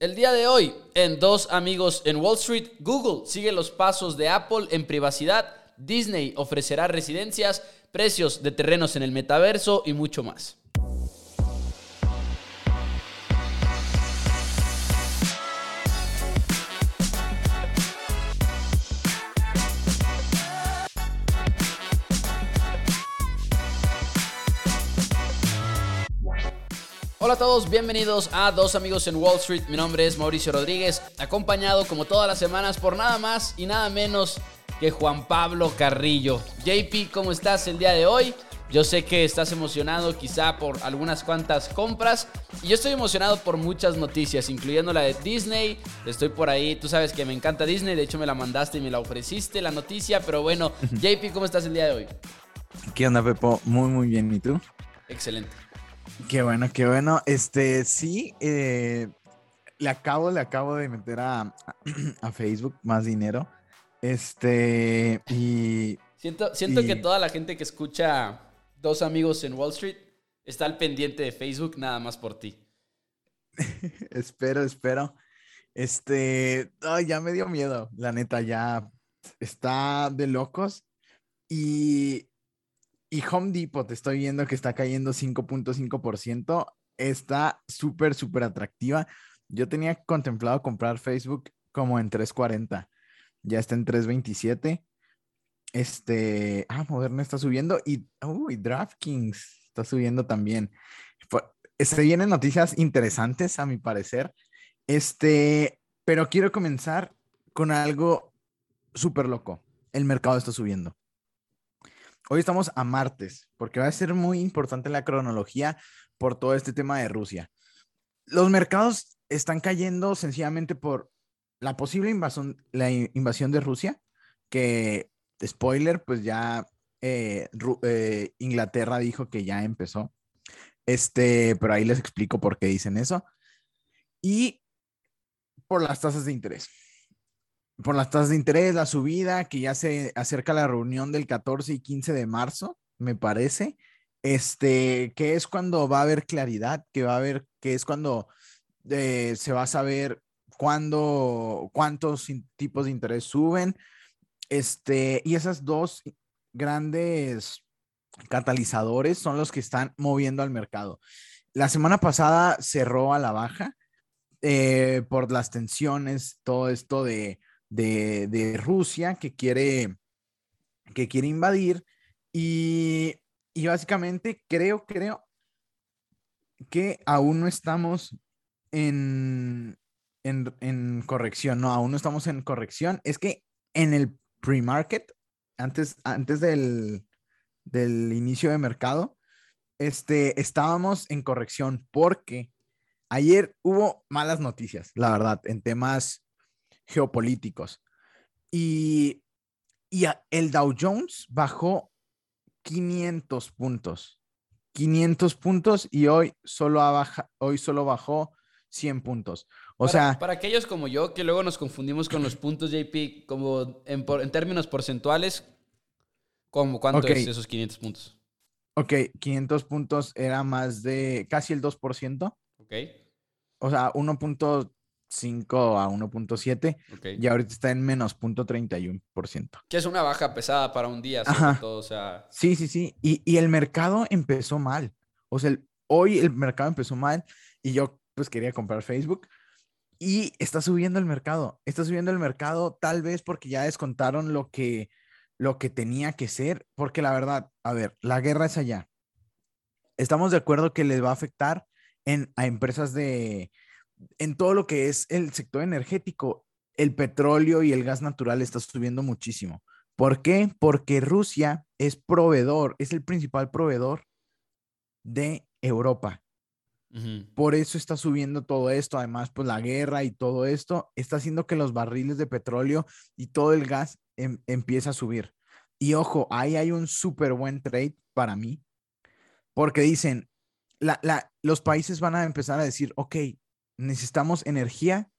El día de hoy, en Dos Amigos en Wall Street, Google sigue los pasos de Apple en privacidad, Disney ofrecerá residencias, precios de terrenos en el metaverso y mucho más. Hola a todos, bienvenidos a Dos Amigos en Wall Street. Mi nombre es Mauricio Rodríguez, acompañado como todas las semanas por nada más y nada menos que Juan Pablo Carrillo. JP, ¿cómo estás el día de hoy? Yo sé que estás emocionado quizá por algunas cuantas compras y yo estoy emocionado por muchas noticias, incluyendo la de Disney. Estoy por ahí, tú sabes que me encanta Disney, de hecho me la mandaste y me la ofreciste la noticia, pero bueno, JP, ¿cómo estás el día de hoy? ¿Qué onda, Pepo? Muy, muy bien. ¿Y tú? Excelente. Qué bueno, qué bueno. Este, sí, eh, le acabo, le acabo de meter a, a Facebook más dinero. Este, y. Siento, siento que toda la gente que escucha Dos Amigos en Wall Street está al pendiente de Facebook nada más por ti. espero, espero. Este, ya me dio miedo, la neta, ya está de locos. Y y Home Depot, te estoy viendo que está cayendo 5.5%. Está súper, súper atractiva. Yo tenía contemplado comprar Facebook como en 3.40. Ya está en 3.27. Este, ah, Moderna está subiendo y, uy, DraftKings está subiendo también. Se vienen noticias interesantes, a mi parecer. Este, pero quiero comenzar con algo súper loco. El mercado está subiendo. Hoy estamos a martes, porque va a ser muy importante la cronología por todo este tema de Rusia. Los mercados están cayendo sencillamente por la posible invasión, la invasión de Rusia, que, spoiler, pues ya eh, eh, Inglaterra dijo que ya empezó. Este, pero ahí les explico por qué dicen eso. Y por las tasas de interés por las tasas de interés, la subida, que ya se acerca la reunión del 14 y 15 de marzo, me parece, este, que es cuando va a haber claridad, que va a haber, que es cuando eh, se va a saber cuándo, cuántos tipos de interés suben, este, y esas dos grandes catalizadores son los que están moviendo al mercado. La semana pasada cerró a la baja eh, por las tensiones, todo esto de de, Rusia que quiere, que quiere invadir y, básicamente creo, creo que aún no estamos en, en, corrección, no, aún no estamos en corrección. Es que en el pre-market, antes, antes del, del inicio de mercado, este, estábamos en corrección porque ayer hubo malas noticias, la verdad, en temas geopolíticos. Y, y el Dow Jones bajó 500 puntos. 500 puntos y hoy solo, baja, hoy solo bajó 100 puntos. O sea... Para aquellos como yo, que luego nos confundimos con los puntos JP, como en, en términos porcentuales, como ¿cuánto es esos 500 puntos? Ok, 500 puntos era más de casi el 2%. Ok. O sea, 1. 5 a 1.7 y ahorita está en menos 0.31%. Que es una baja pesada para un día, todo, o sea... Sí, sí, sí. Y, y, el mercado empezó mal. O sea, hoy el mercado empezó mal y yo pues quería comprar Facebook y está subiendo el mercado. Está subiendo el mercado tal vez porque ya descontaron lo que, lo que tenía que ser, porque la verdad, a ver, la guerra es allá. Estamos de acuerdo que les va a afectar en, a empresas de en todo lo que es el sector energético, el petróleo y el gas natural está subiendo muchísimo. ¿Por qué? Porque Rusia es proveedor, es el principal proveedor de Europa. Por eso está subiendo todo esto. Además, pues la guerra y todo esto está haciendo que los barriles de petróleo y todo el gas em, empiece a subir. Y ojo, ahí hay un súper buen trade para mí, porque dicen, los países van a empezar a decir, ok, necesitamos energía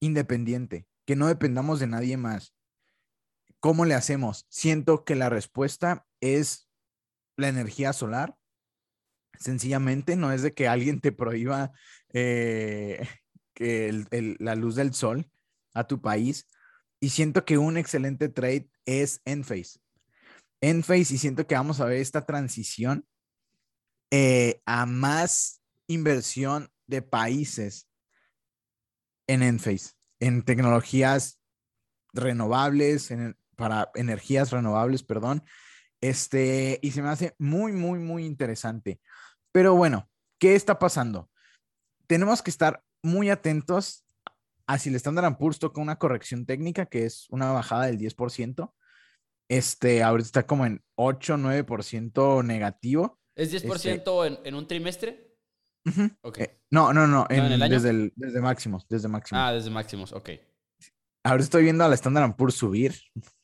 independiente, que no dependamos de nadie más. ¿Cómo le hacemos? Siento que la respuesta es la energía solar. Sencillamente, no es de que alguien te prohíba eh, que la luz del sol a tu país. Y siento que un excelente trade es Enphase. Enphase y siento que vamos a ver esta transición eh, a más inversión de países en Enphase, en tecnologías renovables, para energías renovables, perdón. Este, y se me hace muy, muy, muy interesante. Pero bueno, ¿qué está pasando? Tenemos que estar muy atentos a si el Standard Poor's toca una corrección técnica, que es una bajada del 10%. Este, ahorita está como en 8, 9% negativo. ¿Es 10% este en, un trimestre? Eh, no, no, no, Desde, desde máximos, desde máximos. Ah, desde máximos, ok. Ahora estoy viendo al Standard Poor's subir.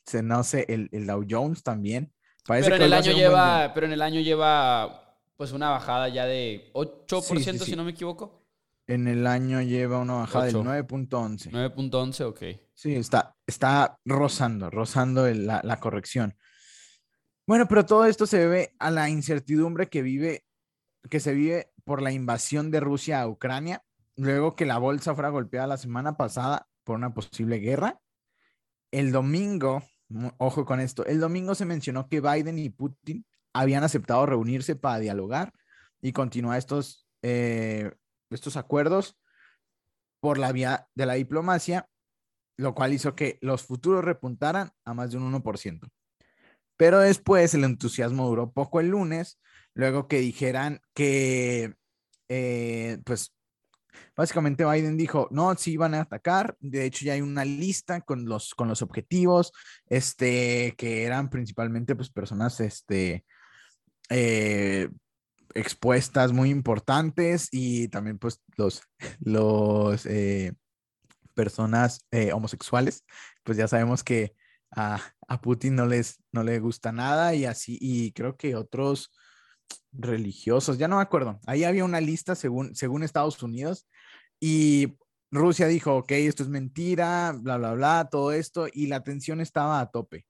Se, no sé, el, el Dow Jones también. pero, en el año lleva, pero en el año lleva pues una bajada ya de 8%, si no me equivoco. En el año lleva una bajada del 9.11. 9.11, ok. Sí, está, está rozando, rozando la, la corrección. Bueno, pero todo esto se debe a la incertidumbre que vive, que se vive por la invasión de Rusia a Ucrania, luego que la bolsa fuera golpeada la semana pasada por una posible guerra. El domingo, ojo con esto, el domingo se mencionó que Biden y Putin habían aceptado reunirse para dialogar y continuar estos, eh, estos acuerdos por la vía de la diplomacia, lo cual hizo que los futuros repuntaran a más de un 1%. Pero después el entusiasmo duró poco el lunes, luego que dijeran que, eh, pues, básicamente Biden dijo, no, sí van a atacar, de hecho ya hay una lista con los, con los objetivos, este, que eran principalmente, pues, personas, este, eh, expuestas muy importantes y también, pues, los, los, eh, personas homosexuales, pues ya sabemos que a, Putin no les no le gusta nada y así, y creo que otros religiosos, ya no me acuerdo, ahí había una lista según, según Estados Unidos y Rusia dijo, ok, esto es mentira, bla, bla, bla, todo esto, y la tensión estaba a tope.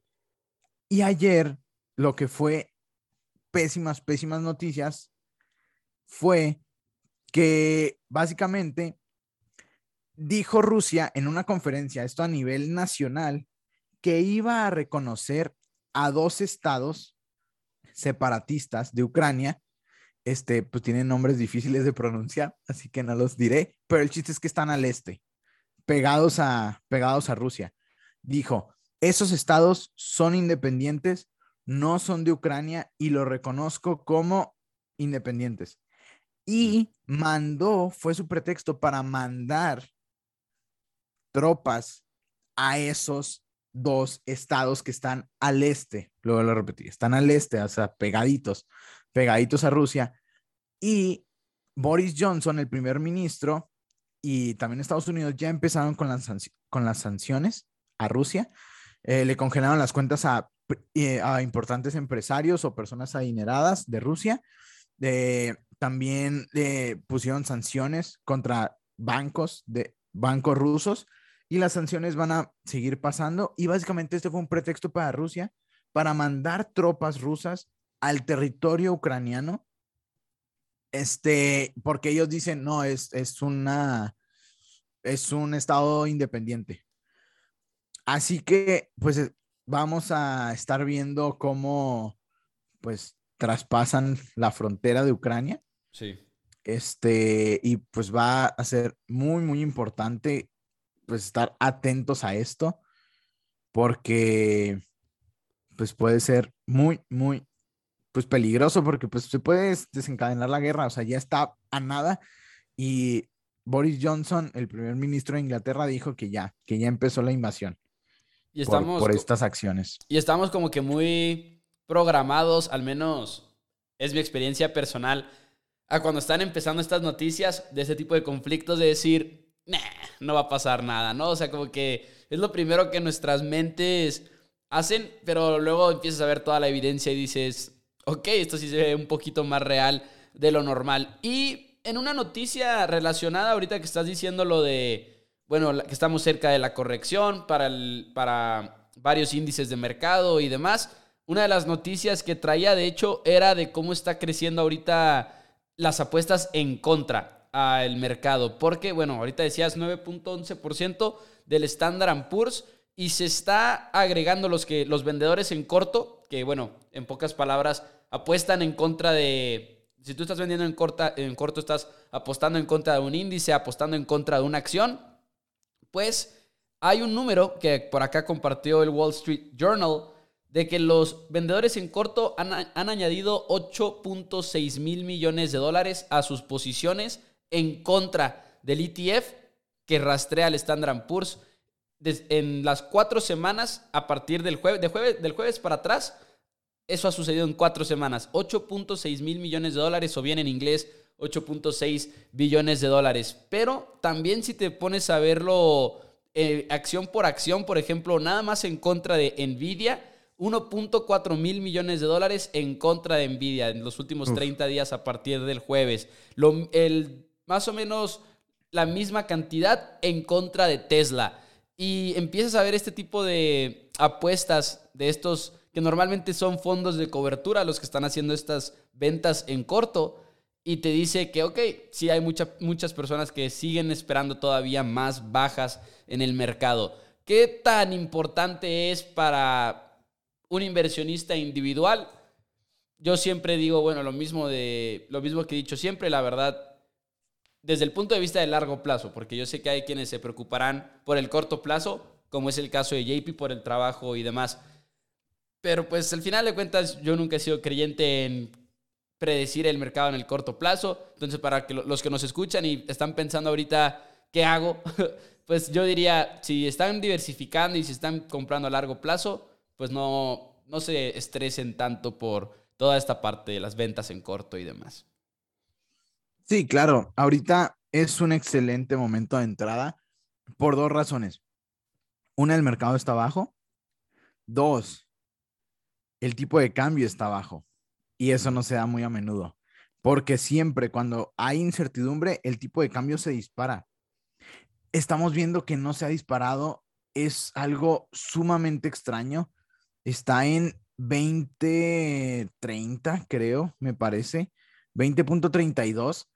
Y ayer lo que fue pésimas, pésimas noticias fue que básicamente dijo Rusia en una conferencia, esto a nivel nacional, que iba a reconocer a dos estados separatistas de Ucrania. Este, pues tienen nombres difíciles de pronunciar, así que no los diré, pero el chiste es que están al este, pegados a, pegados a Rusia. Dijo, esos estados son independientes, no son de Ucrania y lo reconozco como independientes. Y mandó, fue su pretexto para mandar tropas a esos dos estados que están al este, luego lo repetí, están al este, o sea, pegaditos, pegaditos a Rusia. Y Boris Johnson, el primer ministro, y también Estados Unidos ya empezaron con las, con las sanciones a Rusia. Eh, le congelaron las cuentas a, eh, a, importantes empresarios o personas adineradas de Rusia. Eh, también pusieron sanciones contra bancos de bancos rusos y las sanciones van a seguir pasando. Y básicamente este fue un pretexto para Rusia para mandar tropas rusas al territorio ucraniano. Este, porque ellos dicen, no, es, es una, es un estado independiente. Así que, pues, eh, vamos a estar viendo cómo, pues, traspasan la frontera de Ucrania. Sí. Este, y pues va a ser muy, muy importante pues estar atentos a esto porque pues puede ser muy, muy, pues peligroso porque pues se puede desencadenar la guerra, o sea, ya está a nada y Boris Johnson, el primer ministro de Inglaterra, dijo que ya, que ya empezó la invasión. Y estamos por, estas acciones. Y estamos como que muy programados, al menos es mi experiencia personal, a cuando están empezando estas noticias de ese tipo de conflictos, de decir, no va a pasar nada, ¿no? O sea, como que es lo primero que nuestras mentes hacen, pero luego empiezas a ver toda la evidencia y dices, ok, esto sí se ve un poquito más real de lo normal. Y en una noticia relacionada ahorita que estás diciendo lo de, bueno, que estamos cerca de la corrección para, el, para varios índices de mercado y demás, una de las noticias que traía, de hecho, era de cómo está creciendo ahorita las apuestas en contra al mercado. Porque, bueno, ahorita decías 9.11% del Standard Poor's y se está agregando los, que, los vendedores en corto, que, bueno, en pocas palabras, apuestan en contra de... Si tú estás vendiendo en, corta, en corto, estás apostando en contra de un índice, apostando en contra de una acción, pues hay un número que por acá compartió el Wall Street Journal de que los vendedores en corto han, añadido 8.6 mil millones de dólares a sus posiciones en contra del ETF que rastrea el Standard Poor's. en las cuatro semanas, a partir del jueves, del jueves para atrás, eso ha sucedido en cuatro semanas. 8.6 mil millones de dólares, o bien en inglés, 8.6 billones de dólares. Pero también si te pones a verlo eh, acción por acción, por ejemplo, nada más en contra de Nvidia, 1.4 mil millones de dólares en contra de Nvidia en los últimos 30 días a partir del jueves. Lo, el, más o menos la misma cantidad en contra de Tesla. Y empiezas a ver este tipo de apuestas de estos que normalmente son fondos de cobertura los que están haciendo estas ventas en corto. Y te dice que, ok, sí hay muchas personas que siguen esperando todavía más bajas en el mercado. ¿Qué tan importante es para un inversionista individual, yo siempre digo, bueno, lo mismo, de, lo mismo que he dicho siempre, la verdad, desde el punto de vista de largo plazo, porque yo sé que hay quienes se preocuparán por el corto plazo, como es el caso de JP por el trabajo y demás. Pero pues al final de cuentas yo nunca he sido creyente en predecir el mercado en el corto plazo. Entonces para que los que nos escuchan y están pensando ahorita, ¿qué hago? pues yo diría, si están diversificando y si están comprando a largo plazo, pues no, no se estresen tanto por toda esta parte de las ventas en corto y demás. Sí, claro. Ahorita es un excelente momento de entrada por dos razones. Una, el mercado está bajo. Dos, el tipo de cambio está bajo. Y eso no se da muy a menudo. Porque siempre cuando hay incertidumbre, el tipo de cambio se dispara. Estamos viendo que no se ha disparado. Es algo sumamente extraño Está en 2030, creo, me parece. 20.32.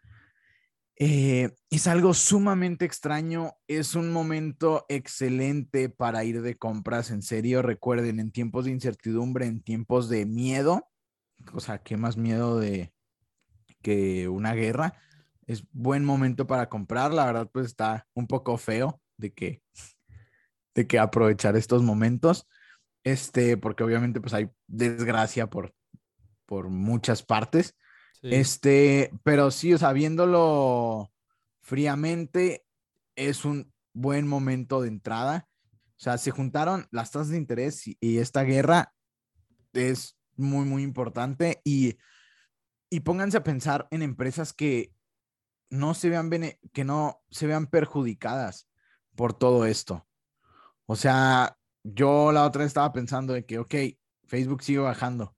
Eh, es algo sumamente extraño, es un momento excelente para ir de compras, en serio, recuerden, en tiempos de incertidumbre, en tiempos de miedo, o sea, ¿qué más miedo de que una guerra? Es buen momento para comprar, la verdad pues está un poco feo de que, de que aprovechar estos momentos, este, porque obviamente pues hay desgracia por, por muchas partes. Este, pero sí, o sea, viéndolo fríamente, es un buen momento de entrada. O sea, se juntaron las tasas de interés y, esta guerra es muy, muy importante. Y, y pónganse a pensar en empresas que no se vean, que no se vean perjudicadas por todo esto. O sea, yo la otra vez estaba pensando de que, ok, Facebook sigue bajando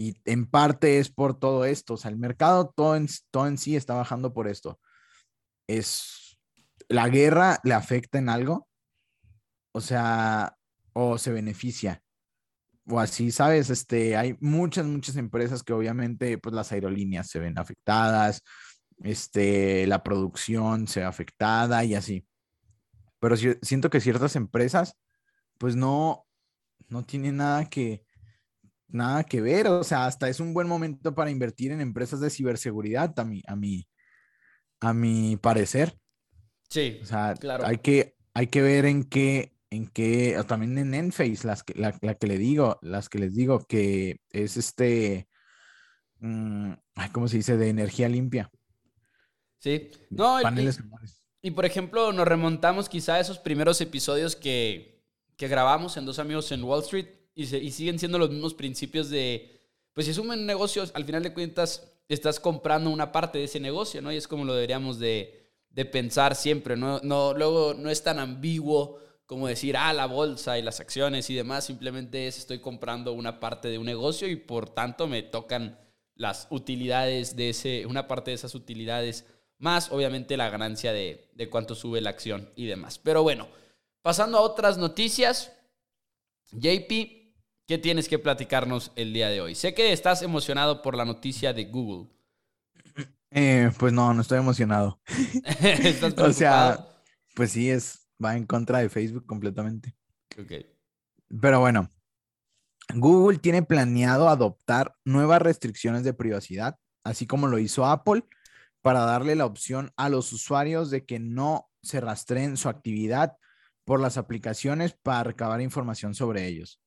y en parte es por todo esto, o sea, el mercado todo en, todo en sí está bajando por esto. Es, la guerra le afecta en algo, o sea, o se beneficia. O así, ¿sabes? Este, hay muchas, muchas empresas que obviamente, pues las aerolíneas se ven afectadas, este, la producción se ve afectada y así. Pero siento que ciertas empresas pues no, no tiene nada que, nada que ver. O sea, hasta es un buen momento para invertir en empresas de ciberseguridad, a mi, a mi, a mi parecer. Sí, o sea, claro. hay que, hay que ver en qué, en qué, también en Enphase, las que, la, que le digo, las que les digo que es este, mm, ¿cómo se dice? De energía limpia. Sí, no, paneles y, y por ejemplo, nos remontamos quizá a esos primeros episodios que, que grabamos en Dos Amigos en Wall Street y, y siguen siendo los mismos principios de, pues si es un negocio, al final de cuentas estás comprando una parte de ese negocio, ¿no? Y es como lo deberíamos de, de pensar siempre, ¿no? ¿no? Luego no es tan ambiguo como decir, ah, la bolsa y las acciones y demás, simplemente es estoy comprando una parte de un negocio y por tanto me tocan las utilidades de ese, una parte de esas utilidades, más obviamente la ganancia de, de cuánto sube la acción y demás. Pero bueno, Pasando a otras noticias, JP, ¿qué tienes que platicarnos el día de hoy? Sé que estás emocionado por la noticia de Google. Eh, pues no, no estoy emocionado. ¿Estás O sea, pues sí, es, va en contra de Facebook completamente. Ok. Pero bueno, Google tiene planeado adoptar nuevas restricciones de privacidad, así como lo hizo Apple, para darle la opción a los usuarios de que no se rastreen su actividad por las aplicaciones para recabar información sobre ellos.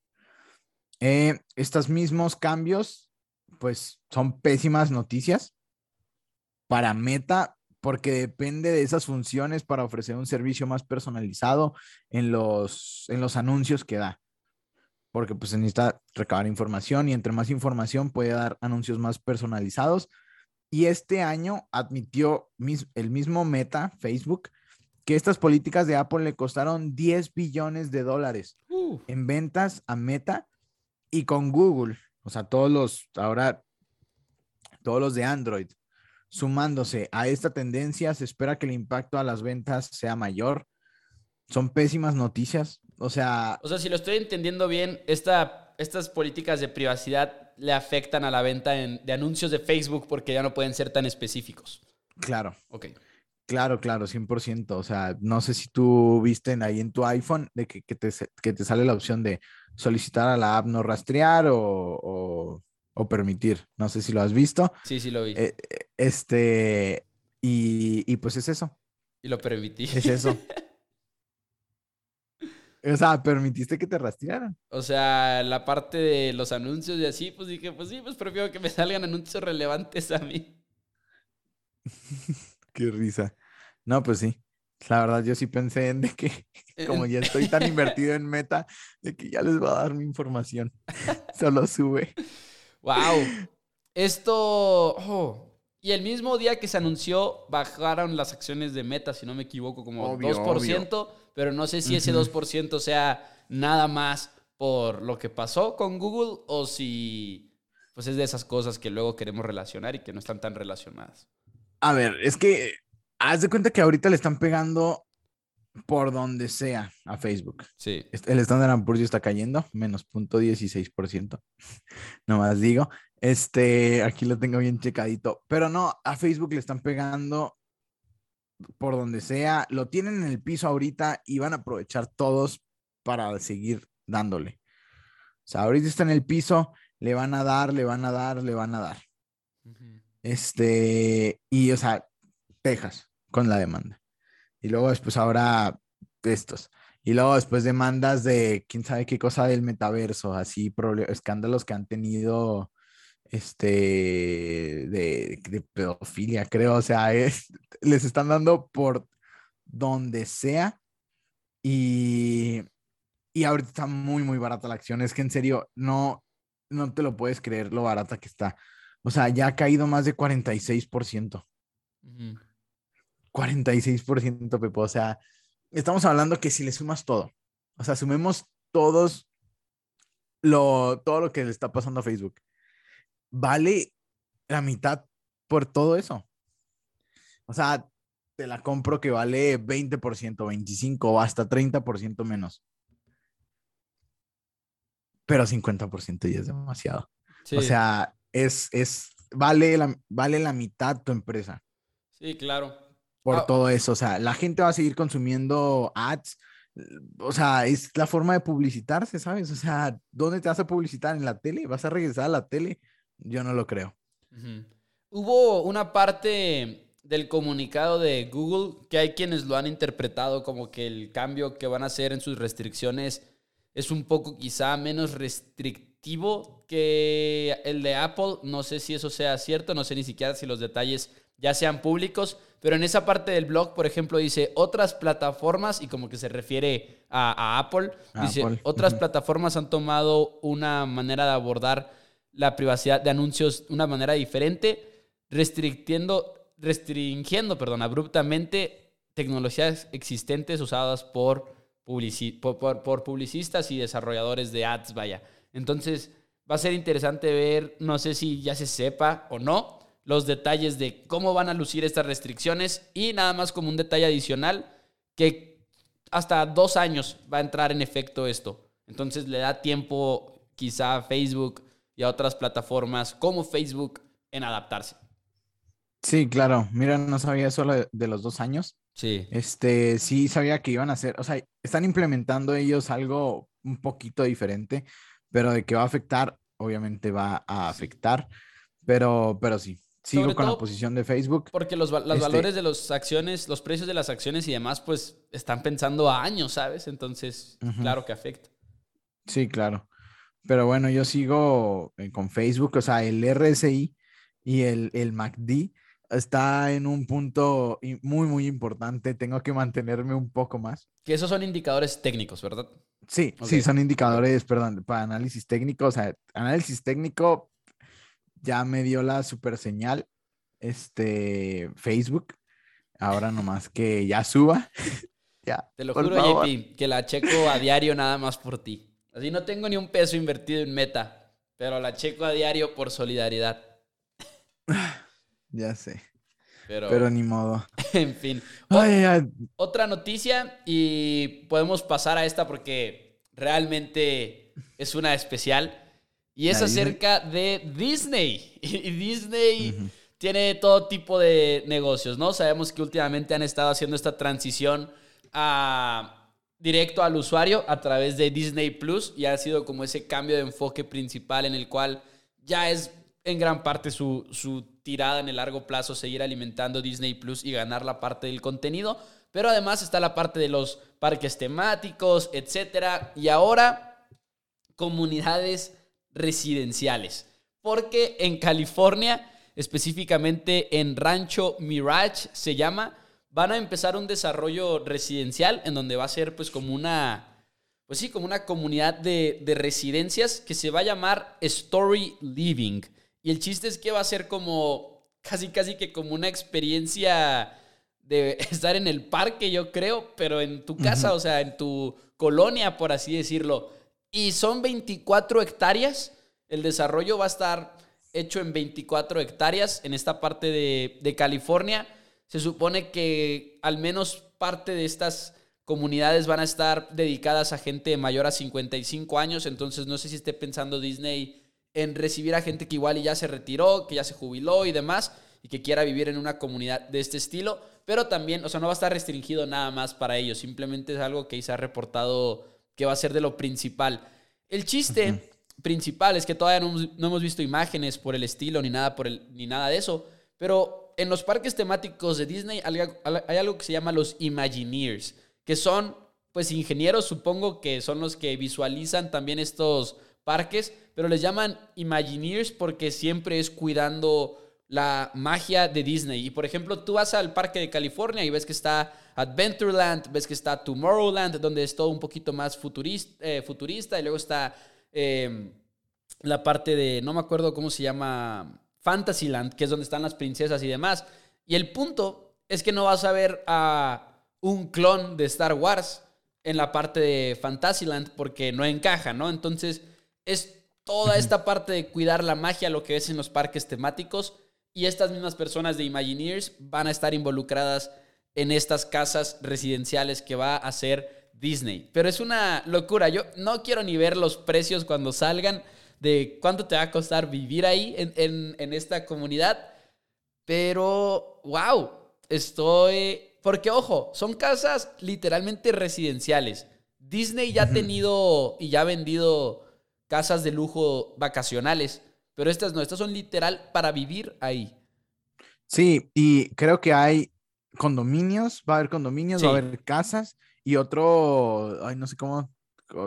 Eh, estos mismos cambios, pues son pésimas noticias para Meta porque depende de esas funciones para ofrecer un servicio más personalizado en los, en los anuncios que da. Porque pues necesita recabar información y entre más información puede dar anuncios más personalizados. Y este año admitió mis- el mismo Meta, Facebook, que estas políticas de Apple le costaron 10 billones de dólares Uh, en ventas a Meta y con Google, o sea, todos los, ahora, todos los de Android, sumándose a esta tendencia, se espera que el impacto a las ventas sea mayor. Son pésimas noticias, o sea, o sea, si lo estoy entendiendo bien, esta, estas políticas de privacidad le afectan a la venta en- de anuncios de Facebook porque ya no pueden ser tan específicos. claro, Ok. Claro, claro, 100%. O sea, no sé si tú viste en- ahí en tu iPhone de que, que te, que te sale la opción de solicitar a la app no rastrear o, o- o permitir. No sé si lo has visto. Sí, sí lo vi. Eh, este, y, y pues es eso. y lo permití. Es eso. O sea, permitiste que te rastrearan. O sea, la parte de los anuncios y así, pues dije, pues sí, pues prefiero que me salgan anuncios relevantes a mí. Qué risa. No, pues sí. La verdad, yo sí pensé en de que, como ya estoy tan invertido en meta, de que ya les va a dar mi información. Solo sube. Wow. Esto. oh, Y el mismo día que se anunció, bajaron las acciones de Meta, si no me equivoco, como Obvio, 2%, pero no sé si ese Ujú. 2% sea nada más por lo que pasó con Google o si pues es de esas cosas que luego queremos relacionar y que no están tan relacionadas. A ver, es que haz de cuenta que ahorita le están pegando por donde sea a Facebook. Sí. El Standard Poor's está cayendo, menos 0.16%. Nomás digo. Este, aquí lo tengo bien checadito. Pero no, a Facebook le están pegando por donde sea. Lo tienen en el piso ahorita y van a aprovechar todos para seguir dándole. O sea, ahorita está en el piso, le van a dar, le van a dar, le van a dar. Este, y o sea, Texas con la demanda. Y luego después ahora estos. Y luego después demandas de quién sabe qué cosa del metaverso, así escándalos que han tenido este de, de pedofilia, creo. O sea, es- les están dando por donde sea. Y, y ahorita está muy, muy barata la acción. Es que en serio, no, no te lo puedes creer lo barata que está. O sea, ya ha caído más de 46%. Ujú. 46%, Pepo. O sea, estamos hablando que si le sumas todo, o sea, sumemos todos lo, todo lo que le está pasando a Facebook, vale la mitad por todo eso. O sea, te la compro que vale 20%, 25% o hasta 30% menos. Pero 50% ya es demasiado. Sí. O sea, es, es, vale la, vale la mitad tu empresa Sí, claro. Por Ah. todo eso. O sea, la gente va a seguir consumiendo ads. O sea, es la forma de publicitarse, ¿sabes? O sea, ¿dónde te vas a publicitar? ¿En la tele? ¿Vas a regresar a la tele? Yo no lo creo. Hubo una parte del comunicado de Google que hay quienes lo han interpretado como que el cambio que van a hacer en sus restricciones es un poco quizá menos restrictivo que el de Apple. No sé si eso sea cierto, no sé ni siquiera si los detalles ya sean públicos, pero en esa parte del blog, por ejemplo, dice otras plataformas y como que se refiere a, a Apple, dice otras plataformas han tomado una manera de abordar la privacidad de anuncios de una manera diferente, restrictiendo, restringiendo, perdón, abruptamente tecnologías existentes usadas por, publici- por, por- por publicistas y desarrolladores de ads, vaya. Entonces, va a ser interesante ver, no sé si ya se sepa o no, los detalles de cómo van a lucir estas restricciones y nada más como un detalle adicional, que hasta dos años va a entrar en efecto esto. Entonces le da tiempo quizá a Facebook y a otras plataformas como Facebook en adaptarse. Sí, claro. Mira, no sabía eso de, de los dos años. Sí. Este, sí sabía que iban a hacer, o sea, están implementando ellos algo un poquito diferente, pero de que va a afectar, obviamente va a afectar, pero, pero sí, sigo Sobre con la posición de Facebook. Porque los, los Este- valores de las acciones, los precios de las acciones y demás, pues están pensando a años, ¿sabes? Entonces, claro que afecta. Sí, claro. Pero bueno, yo sigo eh, con Facebook, o sea, el RSI y el, el MACD está en un punto muy, muy importante. Tengo que mantenerme un poco más. Que esos son indicadores técnicos, ¿verdad? Sí, sí, son indicadores, perdón, para análisis técnico. O sea, análisis técnico ya me dio la super señal, este, Facebook. Ahora nomás que ya suba. ya. Te lo por juro, favor. JP, que la checo a diario nada más por ti. Así no tengo ni un peso invertido en meta, pero la checo a diario por solidaridad. Ya sé, Pero, pero ni modo. en fin. O- Ay, ay, otra noticia y podemos pasar a esta porque realmente es una especial. Y es acerca de Disney. Y Disney tiene todo tipo de negocios, ¿no? Sabemos que últimamente han estado haciendo esta transición a directo al usuario a través de Disney Plus y ha sido como ese cambio de enfoque principal en el cual ya es en gran parte su, su tirada en el largo plazo seguir alimentando Disney Plus y ganar la parte del contenido. Pero además está la parte de los parques temáticos, etcétera. Y ahora comunidades residenciales. Porque en California, específicamente en Rancho Mirage se llama, van a empezar un desarrollo residencial en donde va a ser pues como una, pues sí, como una comunidad de, de residencias que se va a llamar Story Living. Y el chiste es que va a ser como, casi casi que como una experiencia de estar en el parque, yo creo, pero en tu casa, o sea, en tu colonia, por así decirlo. Y son 24 hectáreas. El desarrollo va a estar hecho en 24 hectáreas en esta parte de, de California. Se supone que al menos parte de estas comunidades van a estar dedicadas a gente mayor a 55 años. Entonces no sé si esté pensando Disney en recibir a gente que igual ya se retiró, que ya se jubiló y demás, y que quiera vivir en una comunidad de este estilo. Pero también, o sea, no va a estar restringido nada más para ellos. Simplemente es algo que se ha reportado que va a ser de lo principal. El chiste principal es que todavía no, hemos- no hemos visto imágenes por el estilo ni nada, por el, ni nada de eso. Pero en los parques temáticos de Disney hay algo que se llama los Imagineers, que son pues ingenieros, supongo que son los que visualizan también estos parques, pero les llaman Imagineers porque siempre es cuidando la magia de Disney. Y por ejemplo, tú vas al parque de California y ves que está Adventureland, ves que está Tomorrowland, donde es todo un poquito más futurista, eh, futurista y luego está eh, la parte de, no me acuerdo cómo se llama, Fantasyland, que es donde están las princesas y demás. Y el punto es que no vas a ver a un clon de Star Wars en la parte de Fantasyland porque no encaja, ¿no? Entonces es toda esta parte de cuidar la magia, lo que ves en los parques temáticos y estas mismas personas de Imagineers van a estar involucradas en estas casas residenciales que va a hacer Disney. Pero es una locura. Yo no quiero ni ver los precios cuando salgan de cuánto te va a costar vivir ahí en, en- en esta comunidad. Pero, wow, estoy... Porque, ojo, son casas literalmente residenciales. Disney ya ha tenido y ya ha vendido casas de lujo vacacionales, pero estas no, estas son literal para vivir ahí. Sí, y creo que hay condominios, va a haber condominios, va a Sí. haber casas y otro, ay, no sé cómo,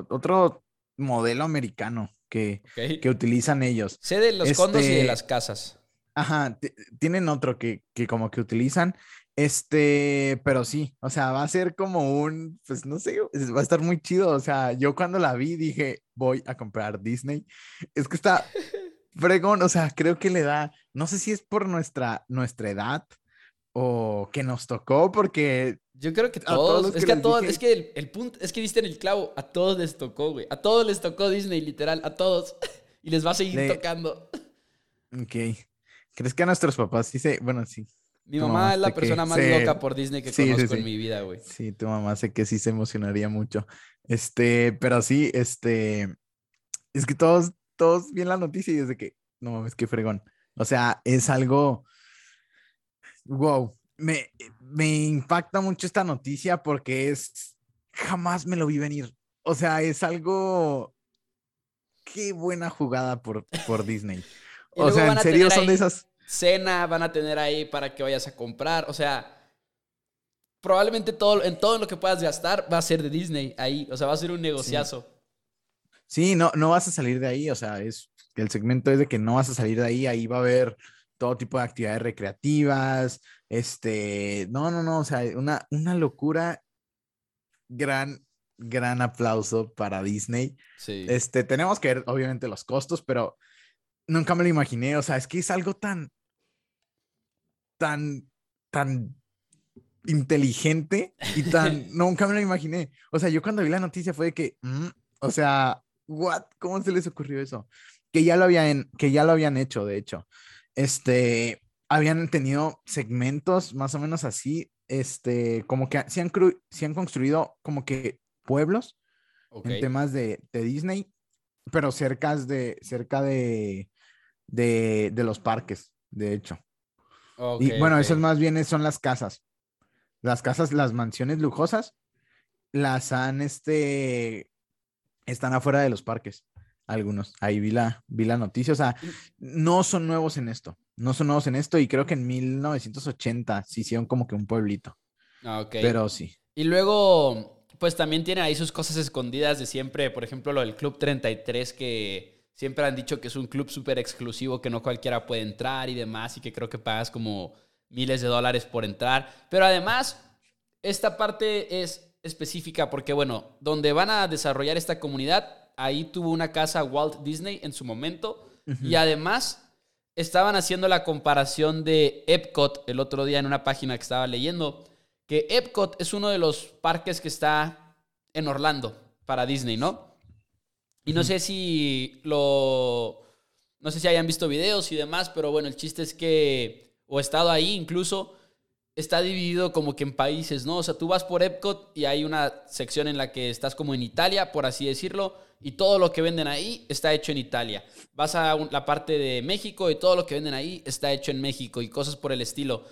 otro modelo americano que, que utilizan ellos. Sé de los condos y de Este- las casas. Ajá, ti- tienen otro que, que como que utilizan, este, pero sí, o sea, va a ser como un, pues no sé, va a estar muy chido, o sea, yo cuando la vi dije, voy a comprar Disney, es que está fregón, o sea, creo que le da, no sé si es por nuestra, nuestra edad o que nos tocó, porque, Yo creo que a todos es que a todos, dije- es que el, el punto, es que diste en el clavo, a todos les tocó, güey, a todos les tocó Disney, literal, a todos, y les va a seguir Le- tocando. ok, ¿crees que a nuestros papás sí se, bueno, sí, Mi mamá mamá es la que persona más loca por Disney que sí, sí, conozco en mi vida, güey. Sí, tu mamá sé que sí se emocionaría mucho. Este, pero sí, este, es que todos, todos ven la noticia y desde que, no mames, qué fregón. O sea, es algo, wow, me, me impacta mucho esta noticia porque es, jamás me lo vi venir. O sea, es algo, qué buena jugada por, por Disney. o sea, en serio son de esas... Cena van a tener ahí para que vayas a comprar. O sea, probablemente todo, en todo lo que puedas gastar va a ser de Disney ahí. O sea, va a ser un negociazo. Sí, no, no vas a salir de ahí. O sea, es el segmento es de que no vas a salir de ahí. Ahí va a haber todo tipo de actividades recreativas. Este, no, no, no. O sea, una, una locura. Gran, gran aplauso para Disney. Sí. Este, tenemos que ver, obviamente, los costos, pero nunca me lo imaginé. O sea, es que es algo tan, tan, tan inteligente y tan, nunca me lo imaginé. O sea, yo cuando vi la noticia fue de que, mm", o sea, what, ¿cómo se les ocurrió eso? Que ya lo habían, que ya lo habían hecho, de hecho. Este, habían tenido segmentos más o menos así, este, como que se han, se han construido como que pueblos en temas de, de, Disney, pero cerca de, cerca de, de, de los parques, de hecho. y bueno, esas más bien son las casas. Las casas, las mansiones lujosas, las han, este, están afuera de los parques. Algunos. Ahí vi la, vi la noticia. O sea, no son nuevos en esto. No son nuevos en esto. Y creo que en 1980 se hicieron como que un pueblito. Ah, ok. Pero sí. Y luego, pues también tiene ahí sus cosas escondidas de siempre. Por ejemplo, lo del Club 33 que siempre han dicho que es un club súper exclusivo, que no cualquiera puede entrar y demás, y que creo que pagas como miles de dólares por entrar. Pero además, esta parte es específica porque, bueno, donde van a desarrollar esta comunidad, ahí tuvo una casa Walt Disney en su momento, y además estaban haciendo la comparación de Epcot el otro día en una página que estaba leyendo, que Epcot es uno de los parques que está en Orlando para Disney, ¿no? Y no sé si lo. No sé si hayan visto videos y demás, pero bueno, el chiste es que. O he estado ahí incluso. Está dividido como que en países, ¿no? O sea, tú vas por Epcot y hay una sección en la que estás como en Italia, por así decirlo, y todo lo que venden ahí está hecho en Italia. Vas a la parte de México y todo lo que venden ahí está hecho en México y cosas por el estilo.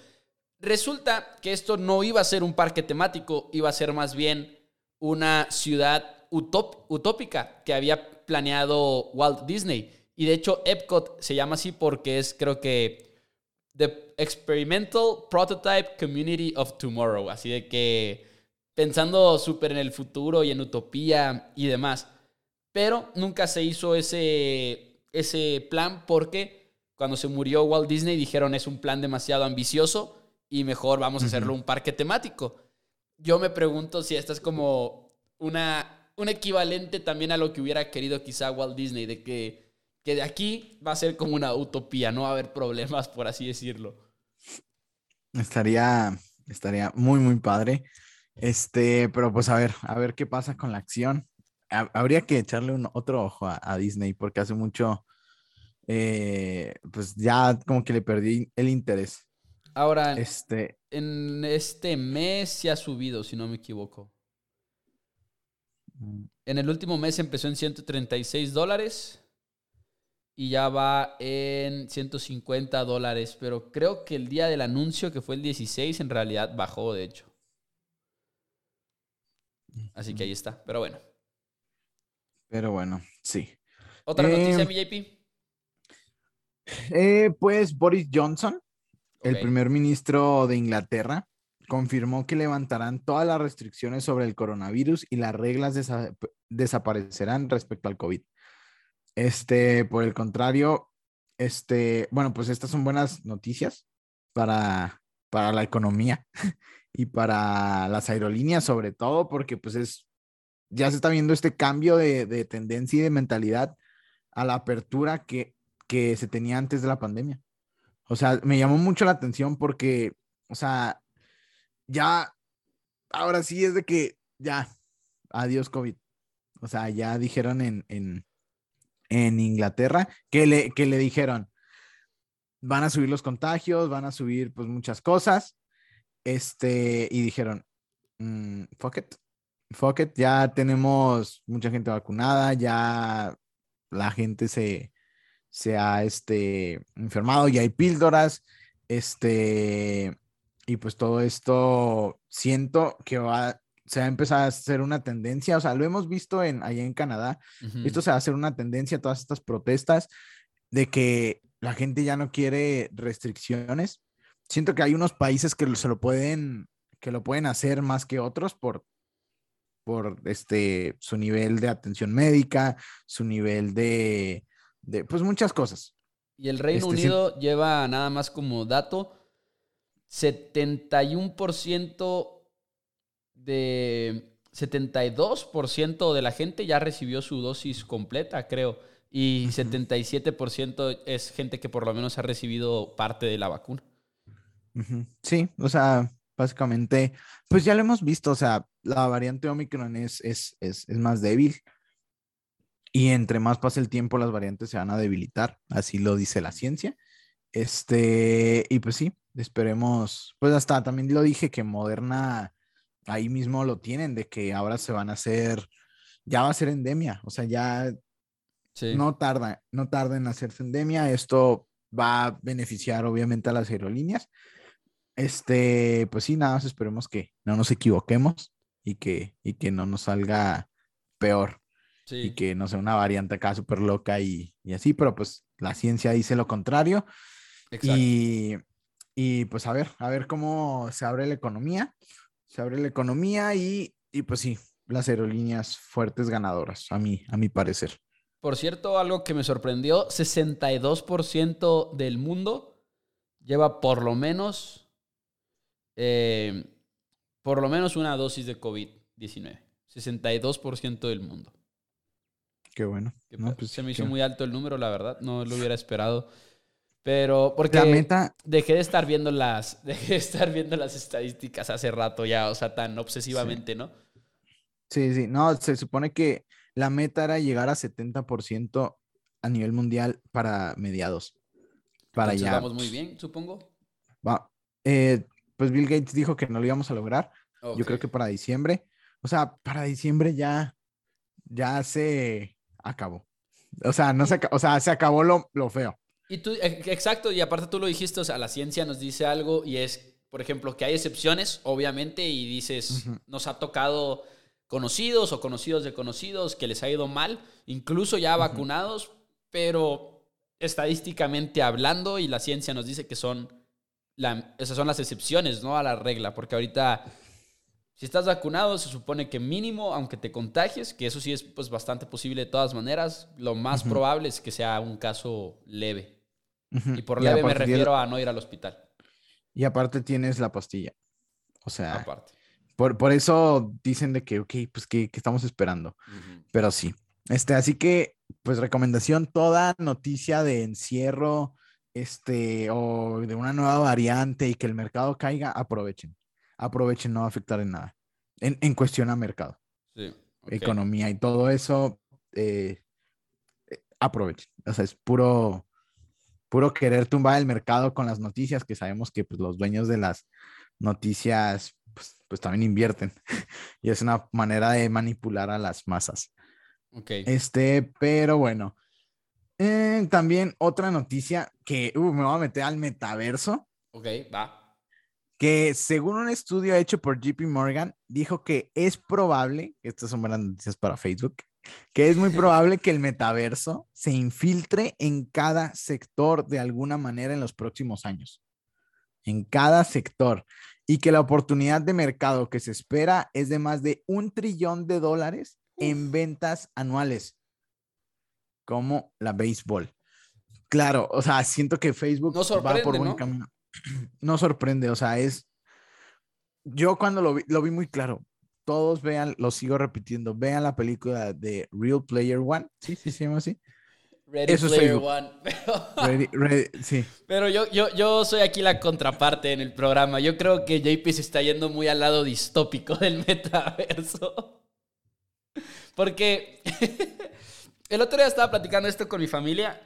Resulta que esto no iba a ser un parque temático, iba a ser más bien una ciudad utópica que había planeado Walt Disney. Y de hecho, Epcot se llama así porque es, creo que, The Experimental Prototype Community of Tomorrow. Así de que pensando súper en el futuro y en utopía y demás. Pero nunca se hizo ese, ese plan porque cuando se murió Walt Disney dijeron es un plan demasiado ambicioso y mejor vamos a hacerlo un parque temático. Yo me pregunto si esta es como una un equivalente también a lo que hubiera querido quizá Walt Disney, de que, que de aquí va a ser como una utopía, no va a haber problemas, por así decirlo. Estaría, estaría muy, muy padre. Este, pero pues a ver, a ver qué pasa con la acción. Habría que echarle un, otro ojo a, Disney porque hace mucho, eh, pues ya como que le perdí el interés. Ahora, este, en este mes se ha subido, si no me equivoco. En el último mes empezó en 136 dólares y ya va en 150 dólares. Pero creo que el día del anuncio, que fue el 16, en realidad bajó, de hecho. Así que ahí está. Pero bueno. Pero bueno, sí. ¿Otra noticia, mi JP? Eh, pues Boris Johnson, el primer ministro de Inglaterra, confirmó que levantarán todas las restricciones sobre el coronavirus y las reglas desaparecerán respecto al COVID. Este, por el contrario, este, bueno, pues estas son buenas noticias para, para la economía y para las aerolíneas, sobre todo, porque pues es, ya se está viendo este cambio de, de tendencia y de mentalidad a la apertura que, que se tenía antes de la pandemia. O sea, me llamó mucho la atención porque, o sea, ya, ahora sí es de que ya, adiós COVID. O sea, ya dijeron en, en, en Inglaterra que le, que le dijeron, van a subir los contagios, van a subir pues muchas cosas. Este, y dijeron, mm, fuck it, fuck it, ya tenemos mucha gente vacunada, ya la gente se, se ha este, enfermado, ya hay píldoras, este, y pues todo esto siento que va, se va a empezar a hacer una tendencia, o sea, lo hemos visto en, allá en Canadá, esto se va a hacer una tendencia, todas estas protestas, de que la gente ya no quiere restricciones. Siento que hay unos países que se lo pueden, que lo pueden hacer más que otros por, por este, su nivel de atención médica, su nivel de, de pues muchas cosas. Y el Reino este, Unido lleva nada más como dato 71% de 72% de la gente ya recibió su dosis completa, creo. Y 77% es gente que por lo menos ha recibido parte de la vacuna. Sí, o sea, básicamente, pues ya lo hemos visto, o sea, la variante Omicron es, es, es, es más débil. Y entre más pase el tiempo, las variantes se van a debilitar, así lo dice la ciencia. Este, y pues sí, esperemos, pues hasta también lo dije que Moderna ahí mismo lo tienen, de que ahora se van a hacer, ya va a ser endemia, o sea, ya no tarda, no tarda en hacerse endemia, esto va a beneficiar obviamente a las aerolíneas. Este, pues sí, nada más esperemos que no nos equivoquemos y que, y que no nos salga peor. Y que no sea una variante acá súper loca y, y, así, pero pues la ciencia dice lo contrario. Y, y pues a ver, a ver cómo se abre la economía se abre la economía y, y pues sí, las aerolíneas fuertes ganadoras, a mí, a mi parecer. Por cierto, algo que me sorprendió, 62% del mundo lleva por lo menos, eh, por lo menos una dosis de COVID-19. 62% del mundo. Qué bueno. Pues, se me hizo muy alto el número, la verdad. No lo hubiera esperado. Pero porque dejé de estar viendo las dejé de estar viendo las estadísticas hace rato ya, o sea, tan obsesivamente, ¿no? Sí, sí, no, se supone que la meta era llegar a 70% a nivel mundial para mediados. Para ya. Vamos muy bien, supongo. Va. Eh, pues Bill Gates dijo que no lo íbamos a lograr. Yo creo que para diciembre. O sea, para diciembre ya, ya se acabó. O sea, no se, o sea, se acabó lo, lo feo. Y tú, e, exacto, y aparte tú lo dijiste, o sea, la ciencia nos dice algo y es, por ejemplo, que hay excepciones, obviamente, y dices, nos ha tocado conocidos o conocidos de conocidos que les ha ido mal, incluso ya vacunados, pero estadísticamente hablando y la ciencia nos dice que son la, esas son las excepciones, ¿no? A la regla, porque ahorita si estás vacunado se supone que mínimo, aunque te contagies, que eso sí es pues bastante posible de todas maneras, lo más probable es que sea un caso leve. Y por leve me refiero a no ir al hospital. Y aparte tienes la pastilla. O sea, aparte. Por, por eso dicen de que, ok, pues que, estamos esperando. Pero sí. Este, así que, pues recomendación, toda noticia de encierro, este, o de una nueva variante y que el mercado caiga, aprovechen. Aprovechen, no va a afectar en nada. En, cuestión a mercado. Sí, Economía y todo eso, eh, eh, aprovechen. O sea, es puro, puro querer tumbar el mercado con las noticias, que sabemos que pues, los dueños de las noticias pues, pues también invierten. y es una manera de manipular a las masas. Ok. Este, pero bueno. Eh, también otra noticia que uh, me voy a meter al metaverso. Ok, va. Que según un estudio hecho por JP Morgan, dijo que es probable, estas son buenas noticias para Facebook, que es muy probable que el metaverso se infiltre en cada sector de alguna manera en los próximos años. En cada sector. Y que la oportunidad de mercado que se espera es de más de un trillón de dólares en ventas anuales, como la béisbol. Claro, o sea, siento que Facebook va por buen camino. No sorprende, o sea, es. Yo cuando lo vi, lo vi muy claro todos vean, lo sigo repitiendo, vean la película de Real Player One. Sí, sí, se llama así. Ready Player One. sí. Pero yo, yo, yo soy aquí la contraparte en el programa. Yo creo que JP se está yendo muy al lado distópico del metaverso. Porque el otro día estaba platicando esto con mi familia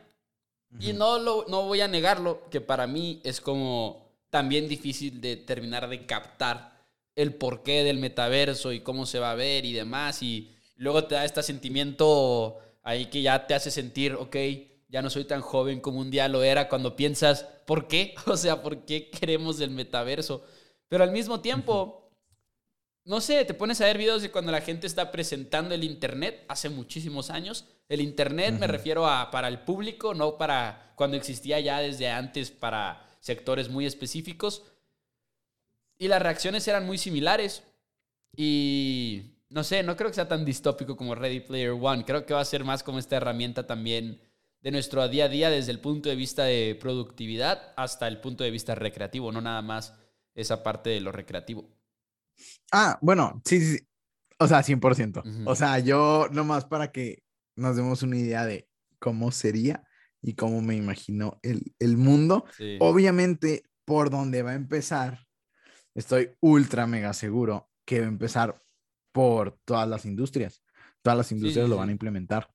y no, lo, no voy a negarlo, que para mí es como también difícil de terminar de captar el porqué del metaverso y cómo se va a ver y demás. Y luego te da este sentimiento ahí que ya te hace sentir, ok, ya no soy tan joven como un día lo era cuando piensas, ¿por qué? O sea, ¿por qué queremos el metaverso? Pero al mismo tiempo, no sé, te pones a ver videos de cuando la gente está presentando el Internet hace muchísimos años. El Internet me refiero a para el público, no para cuando existía ya desde antes para sectores muy específicos. Y las reacciones eran muy similares. Y no sé, no creo que sea tan distópico como Ready Player One. Creo que va a ser más como esta herramienta también de nuestro día a día desde el punto de vista de productividad hasta el punto de vista recreativo, no nada más esa parte de lo recreativo. Ah, bueno, sí, sí, o sea, 100%. O sea, yo nomás para que nos demos una idea de cómo sería y cómo me imagino el, mundo. Obviamente, por donde va a empezar, estoy ultra mega seguro que va a empezar por todas las industrias. Todas las industrias lo van a implementar.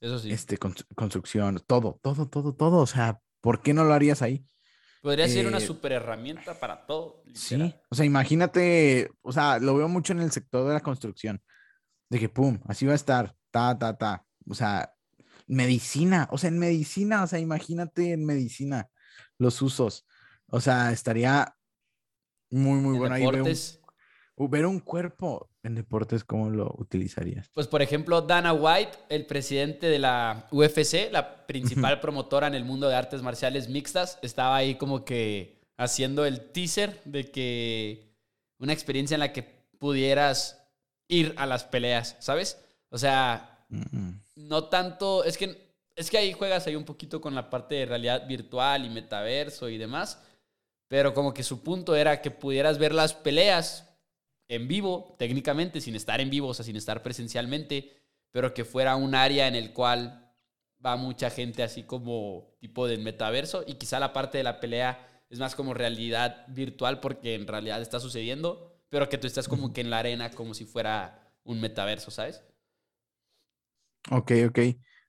Eso sí. Este, construcción, todo, todo, todo, todo. O sea, ¿por qué no lo harías ahí? Podría ser una eh, super herramienta para todo. Sí, o sea, imagínate, o sea, lo veo mucho en el sector de la construcción, de que, pum, así va a estar, ta, ta, ta. O sea, medicina, o sea, en medicina, o sea, imagínate en medicina los usos. O sea, estaría muy, muy bueno ahí. ver un cuerpo, en deportes, ¿cómo lo utilizarías? Pues, por ejemplo, Dana White, el presidente de la UFC, la principal promotora en el mundo de artes marciales mixtas, estaba ahí como que haciendo el teaser de que una experiencia en la que pudieras ir a las peleas, ¿sabes? O sea, no tanto, es que, es que ahí juegas ahí un poquito con la parte de realidad virtual y metaverso y demás, pero como que su punto era que pudieras ver las peleas en vivo, técnicamente, sin estar en vivo, o sea, sin estar presencialmente, pero que fuera un área en el cual va mucha gente así como tipo del metaverso y quizá la parte de la pelea es más como realidad virtual porque en realidad está sucediendo, pero que tú estás como que en la arena como si fuera un metaverso, ¿sabes? Ok, ok.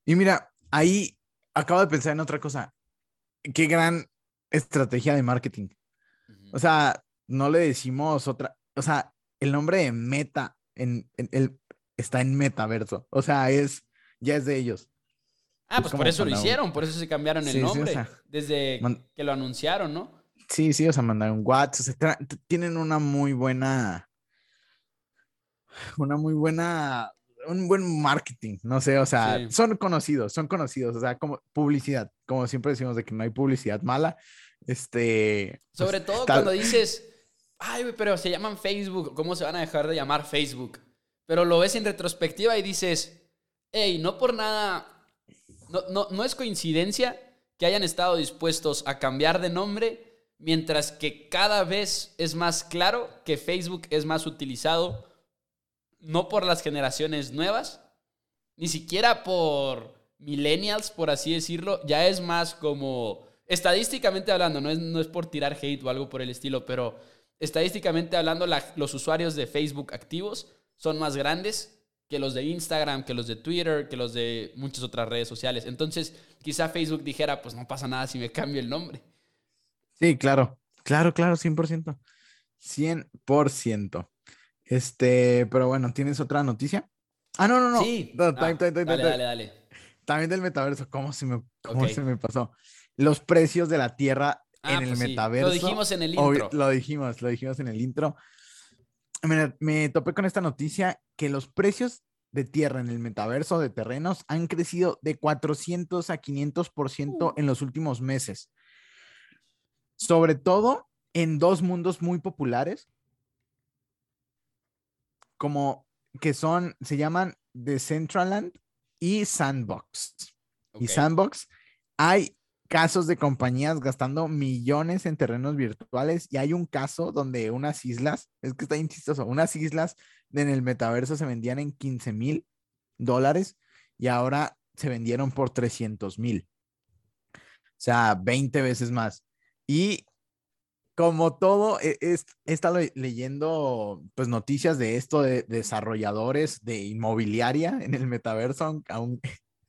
Y mira, ahí acabo de pensar en otra cosa. Qué gran estrategia de marketing. O sea, no le decimos otra, o sea, el nombre de Meta en, el, está en metaverso. O sea, es, ya es de ellos. Ah, pues por eso lo hicieron, por eso se cambiaron el nombre. desde que lo anunciaron, ¿no? Sí, sí, o sea, mandaron WhatsApp. tienen una muy buena. Una muy buena. Un buen marketing, no sé, o sea, son conocidos, son conocidos, o sea, como publicidad, como siempre decimos de que no hay publicidad mala. Este. Sobre pues, todo cuando dices ay, pero se llaman Facebook, ¿cómo se van a dejar de llamar Facebook? Pero lo ves en retrospectiva y dices, hey, no por nada, no, no, es coincidencia que hayan estado dispuestos a cambiar de nombre, mientras que cada vez es más claro que Facebook es más utilizado, no por las generaciones nuevas, ni siquiera por millennials, por así decirlo, ya es más como, estadísticamente hablando, no es, no es por tirar hate o algo por el estilo, pero estadísticamente hablando, los usuarios de Facebook activos son más grandes que los de Instagram, que los de Twitter, que los de muchas otras redes sociales. Entonces, quizá Facebook dijera, pues no pasa nada si me cambio el nombre. Sí, claro, claro, claro, 100%. 100%. Este, pero bueno, ¿tienes otra noticia? Ah, no, no, no. Sí. Ah, dale, dale, dale. También del metaverso, ¿cómo se me, cómo se me pasó? Los precios de la tierra en ah, el pues metaverso. Lo dijimos en el intro. lo dijimos, lo dijimos en el intro. Me, me topé con esta noticia que los precios de tierra en el metaverso de terrenos han crecido de 400 a 500% en los últimos meses. Sobre todo en dos mundos muy populares, como que son, se llaman Decentraland y Sandbox. Y Sandbox, hay casos de compañías gastando millones en terrenos virtuales y hay un caso donde unas islas, es que está insistoso, unas islas en el metaverso se vendían en 15 mil dólares y ahora se vendieron por 300 mil. O sea, 20 veces más. Y como todo, he, estado leyendo pues noticias de esto de desarrolladores de inmobiliaria en el metaverso, aún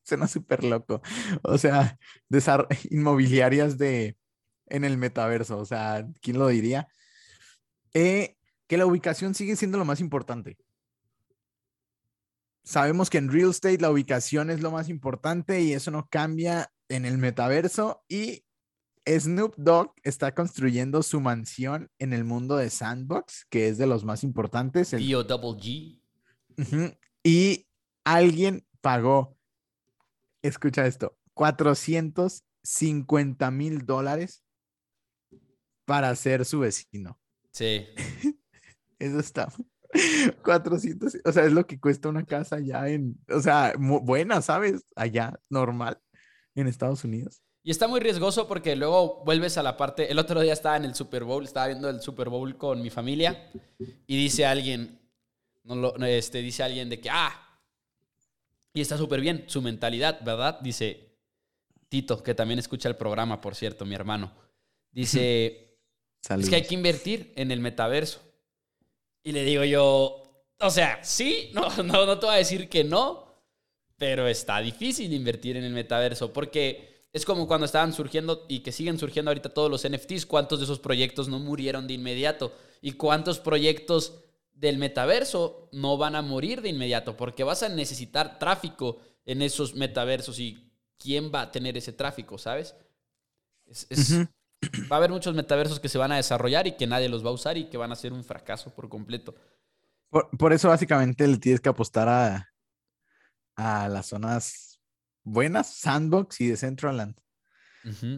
Suena súper loco. O sea, inmobiliarias de en el metaverso. O sea, ¿quién lo diría? Eh, que la ubicación sigue siendo lo más importante. Sabemos que en real estate la ubicación es lo más importante y eso no cambia en el metaverso y Snoop Dogg está construyendo su mansión en el mundo de Sandbox, que es de los más importantes. El... D.O. Double G. Y alguien pagó, escucha esto, 450 mil dólares para ser su vecino. Sí. Eso está. 400, o sea, es lo que cuesta una casa allá en, o sea, buena, ¿sabes? Allá, normal, en Estados Unidos. Y está muy riesgoso porque luego vuelves a la parte. El otro día estaba en el Super Bowl, estaba viendo el Super Bowl con mi familia y dice alguien, no lo, este, dice alguien de que, ah, y está súper bien su mentalidad, ¿verdad? Dice Tito, que también escucha el programa, por cierto, mi hermano. Dice, es que hay que invertir en el metaverso. Y le digo yo, o sea, sí, no, no, no te voy a decir que no, pero está difícil invertir en el metaverso porque es como cuando estaban surgiendo y que siguen surgiendo ahorita todos los NFTs, cuántos de esos proyectos no murieron de inmediato y cuántos proyectos del metaverso no van a morir de inmediato porque vas a necesitar tráfico en esos metaversos y quién va a tener ese tráfico, ¿sabes? Es-. Va a haber muchos metaversos que se van a desarrollar y que nadie los va a usar y que van a ser un fracaso por completo. Por, por eso básicamente le tienes que apostar a, a las zonas buenas, Sandbox y de Centraland.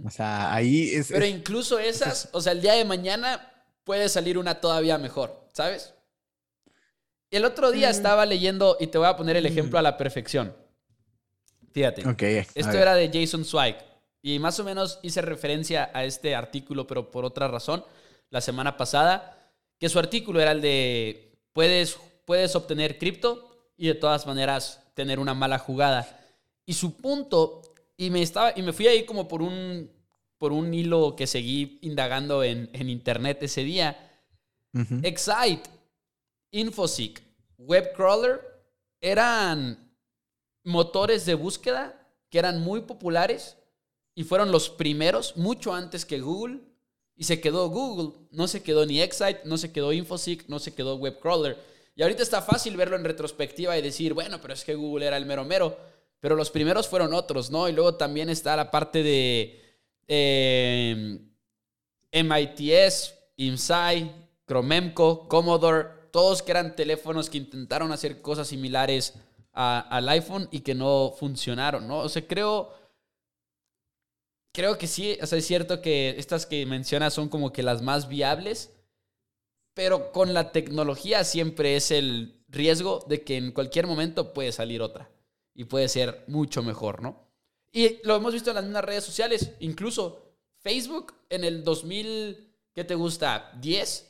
O sea, ahí es... Pero es- incluso esas, o sea, el día de mañana puede salir una todavía mejor, ¿sabes? El otro día Mm. estaba leyendo, y te voy a poner el ejemplo a la perfección. Fíjate. Ok, a Esto era de Jason Zweig. Y más o menos hice referencia a este artículo, pero por otra razón, la semana pasada, que su artículo era el de puedes, puedes obtener cripto y de todas maneras tener una mala jugada. Y su punto, y me, estaba, y me fui ahí como por un, por un hilo que seguí indagando en, en internet ese día. Ujú. Excite, Infoseek, Webcrawler eran motores de búsqueda que eran muy populares y fueron los primeros mucho antes que Google. Y se quedó Google, no se quedó ni Excite, no se quedó Infoseek, no se quedó Webcrawler. Y ahorita está fácil verlo en retrospectiva y decir, bueno, pero es que Google era el mero mero. Pero los primeros fueron otros, ¿no? Y luego también está la parte de MITS, IMSAI, Chromemco, Commodore, todos que eran teléfonos que intentaron hacer cosas similares al iPhone y que no funcionaron, ¿no? O sea, creo, creo que sí, o sea, es cierto que estas que mencionas son como que las más viables, pero con la tecnología siempre es el riesgo de que en cualquier momento puede salir otra y puede ser mucho mejor, ¿no? Y lo hemos visto en las mismas redes sociales, incluso Facebook en el 2000, ¿qué te gusta? ¿10?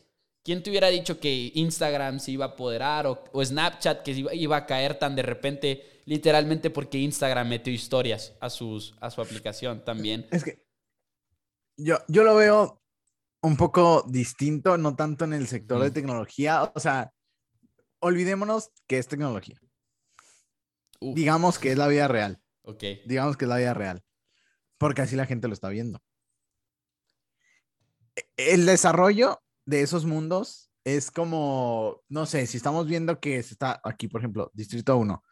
¿Quién te hubiera dicho que Instagram se iba a apoderar o, o Snapchat que iba, iba a caer tan de repente, literalmente porque Instagram metió historias a, sus, a su aplicación también? Es que yo, yo lo veo un poco distinto, no tanto en el sector de tecnología. O sea, olvidémonos que es tecnología. Digamos que es la vida real. ok. Digamos que es la vida real. Porque así la gente lo está viendo. E- El desarrollo de esos mundos es como, no sé, si estamos viendo que se está aquí, por ejemplo, Distrito 1,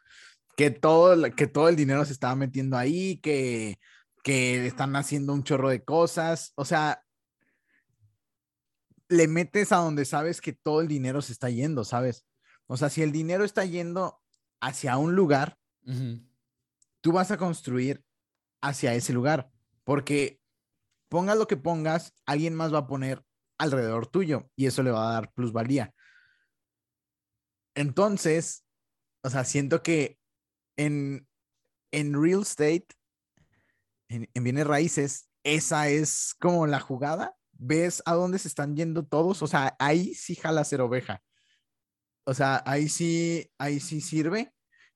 que todo, el- que todo el dinero se está metiendo ahí, que, que están haciendo un chorro de cosas. O sea, le metes a donde sabes que todo el dinero se está yendo, ¿sabes? O sea, si el dinero está yendo hacia un lugar, tú vas a construir hacia ese lugar, porque pongas lo que pongas, alguien más va a poner alrededor tuyo y eso le va a dar plusvalía. Entonces, o sea, siento que en, en real estate, en, en bienes raíces, esa es como la jugada. Ves a dónde se están yendo todos, o sea, ahí sí jala ser oveja. O sea, ahí sí, ahí sí sirve.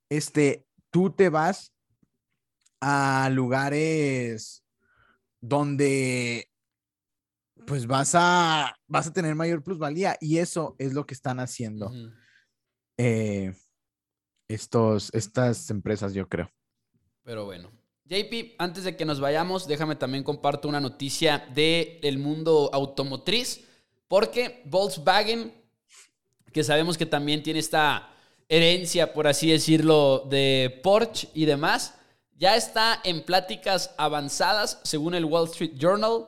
Este, tú te vas a lugares donde pues vas a vas a tener mayor plusvalía y eso es lo que están haciendo eh, estos estas empresas yo creo. Pero bueno. JP, antes de que nos vayamos, déjame también comparto una noticia del mundo automotriz, porque Volkswagen, que sabemos que también tiene esta herencia, por así decirlo, de Porsche y demás, ya está en pláticas avanzadas, según el Wall Street Journal,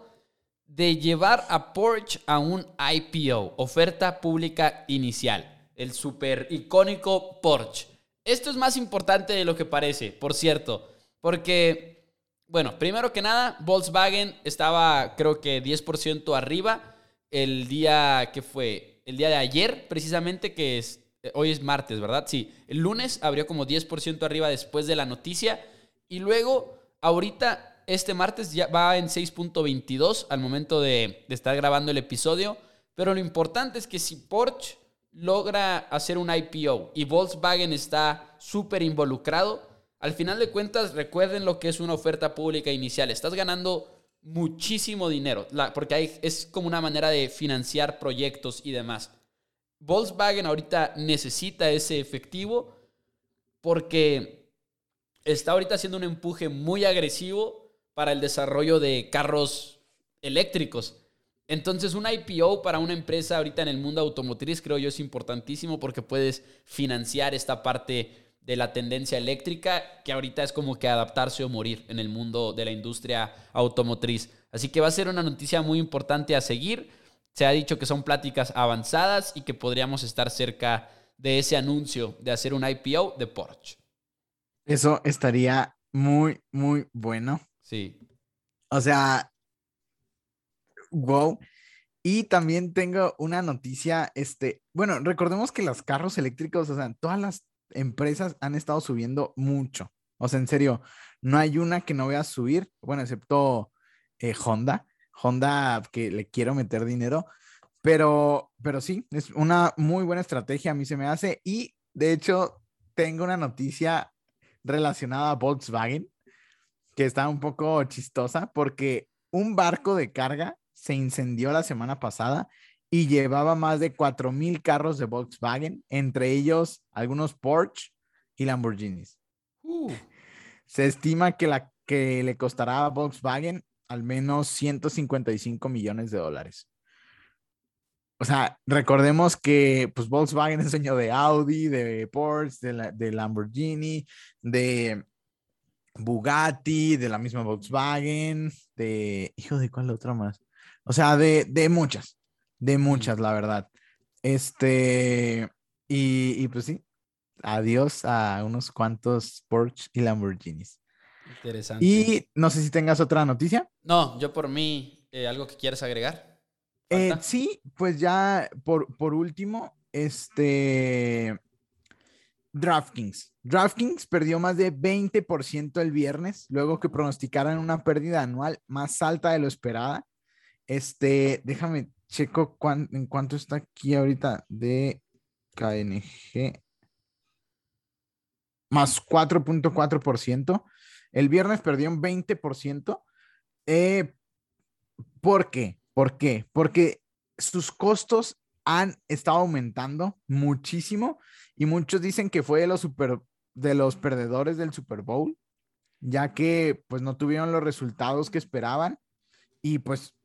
de llevar a Porsche a un IPO, oferta pública inicial, el super icónico Porsche. Esto es más importante de lo que parece, por cierto, porque, bueno, primero que nada, Volkswagen estaba creo que 10% arriba el día que fue, el día de ayer precisamente, que es, hoy es martes, ¿verdad? Sí, el lunes abrió como 10% arriba después de la noticia y luego, ahorita este martes ya va en 6.22 al momento de, estar grabando el episodio. Pero lo importante es que si Porsche logra hacer un IPO y Volkswagen está súper involucrado, al final de cuentas recuerden lo que es una oferta pública inicial. Estás ganando muchísimo dinero, porque es como una manera de financiar proyectos y demás. Volkswagen ahorita necesita ese efectivo porque está ahorita haciendo un empuje muy agresivo para el desarrollo de carros eléctricos. Entonces, un IPO para una empresa ahorita en el mundo automotriz creo yo es importantísimo porque puedes financiar esta parte de la tendencia eléctrica que ahorita es como que adaptarse o morir en el mundo de la industria automotriz. Así que va a ser una noticia muy importante a seguir. Se ha dicho que son pláticas avanzadas y que podríamos estar cerca de ese anuncio de hacer un IPO de Porsche. Eso estaría muy, muy bueno. Sí. O sea, wow. Y también tengo una noticia, este, bueno, recordemos que los carros eléctricos, o sea, todas las empresas han estado subiendo mucho. O sea, en serio, no hay una que no vea subir, bueno, excepto eh, Honda. Honda que le quiero meter dinero, pero, pero sí, es una muy buena estrategia, a mí se me hace. Y de hecho, tengo una noticia relacionada a Volkswagen que está un poco chistosa porque un barco de carga se incendió la semana pasada y llevaba más de 4.000 carros de Volkswagen, entre ellos algunos Porsche y Lamborghinis. Uh. Se estima que, la, que le costará a Volkswagen al menos 155 millones de dólares. O sea, recordemos que pues, Volkswagen es dueño de Audi, de Porsche, de, de Lamborghini, de Bugatti, de la misma Volkswagen, de, hijo de cuál otra más. O sea, de, de muchas, de muchas, la verdad. Este, y, y, pues sí, adiós a unos cuantos Porsche y Lamborghinis. Interesante. Y no sé si tengas otra noticia. No, yo por mí, eh, ¿algo que quieras agregar? Eh, sí, pues ya por, por último, este, DraftKings. DraftKings perdió más de 20% el viernes, luego que pronosticaran una pérdida anual más alta de lo esperada. Este, déjame checo en cuánto está aquí ahorita de KNG. Más 4.4%. El viernes perdió un 20%. Eh, ¿Por qué? ¿Por qué? Porque sus costos han estado aumentando muchísimo y muchos dicen que fue de los, super, de los perdedores del Super Bowl, ya que pues no tuvieron los resultados que esperaban y pues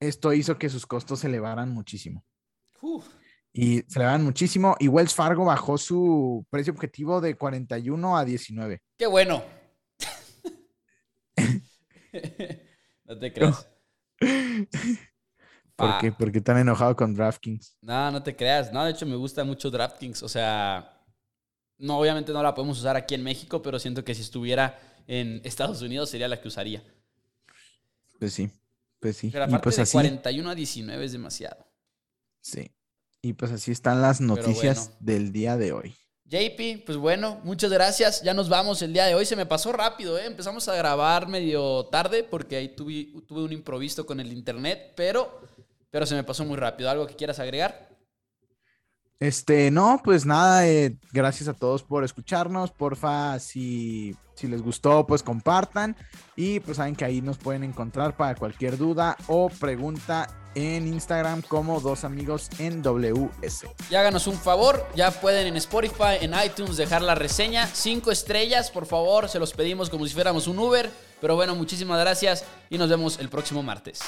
esto hizo que sus costos se elevaran muchísimo. Y se elevaran muchísimo y Wells Fargo bajó su precio objetivo de 41 a 19. ¡Qué bueno! no te creas. ¿Por qué? Porque están enojado con DraftKings. No, no te creas. No, de hecho me gusta mucho DraftKings. O sea, no, obviamente no la podemos usar aquí en México, pero siento que si estuviera en Estados Unidos sería la que usaría. Pues sí, pues sí. Pero aparte pues de 41 a 19 es demasiado. Sí. Y pues así están las noticias del día de hoy. JP, pues bueno, muchas gracias. Ya nos vamos el día de hoy. Se me pasó rápido, ¿eh? Empezamos a grabar medio tarde porque ahí tuve, tuve un improviso con el internet, pero pero se me pasó muy rápido. ¿Algo que quieras agregar? Este, no, pues nada, eh, gracias a todos por escucharnos. Porfa, si, si les gustó, pues compartan. Y pues saben que ahí nos pueden encontrar para cualquier duda o pregunta en Instagram como dos amigos en WS. Y háganos un favor, ya pueden en Spotify, en iTunes dejar la reseña. Cinco estrellas, por favor, se los pedimos como si fuéramos un Uber. Pero bueno, muchísimas gracias y nos vemos el próximo martes.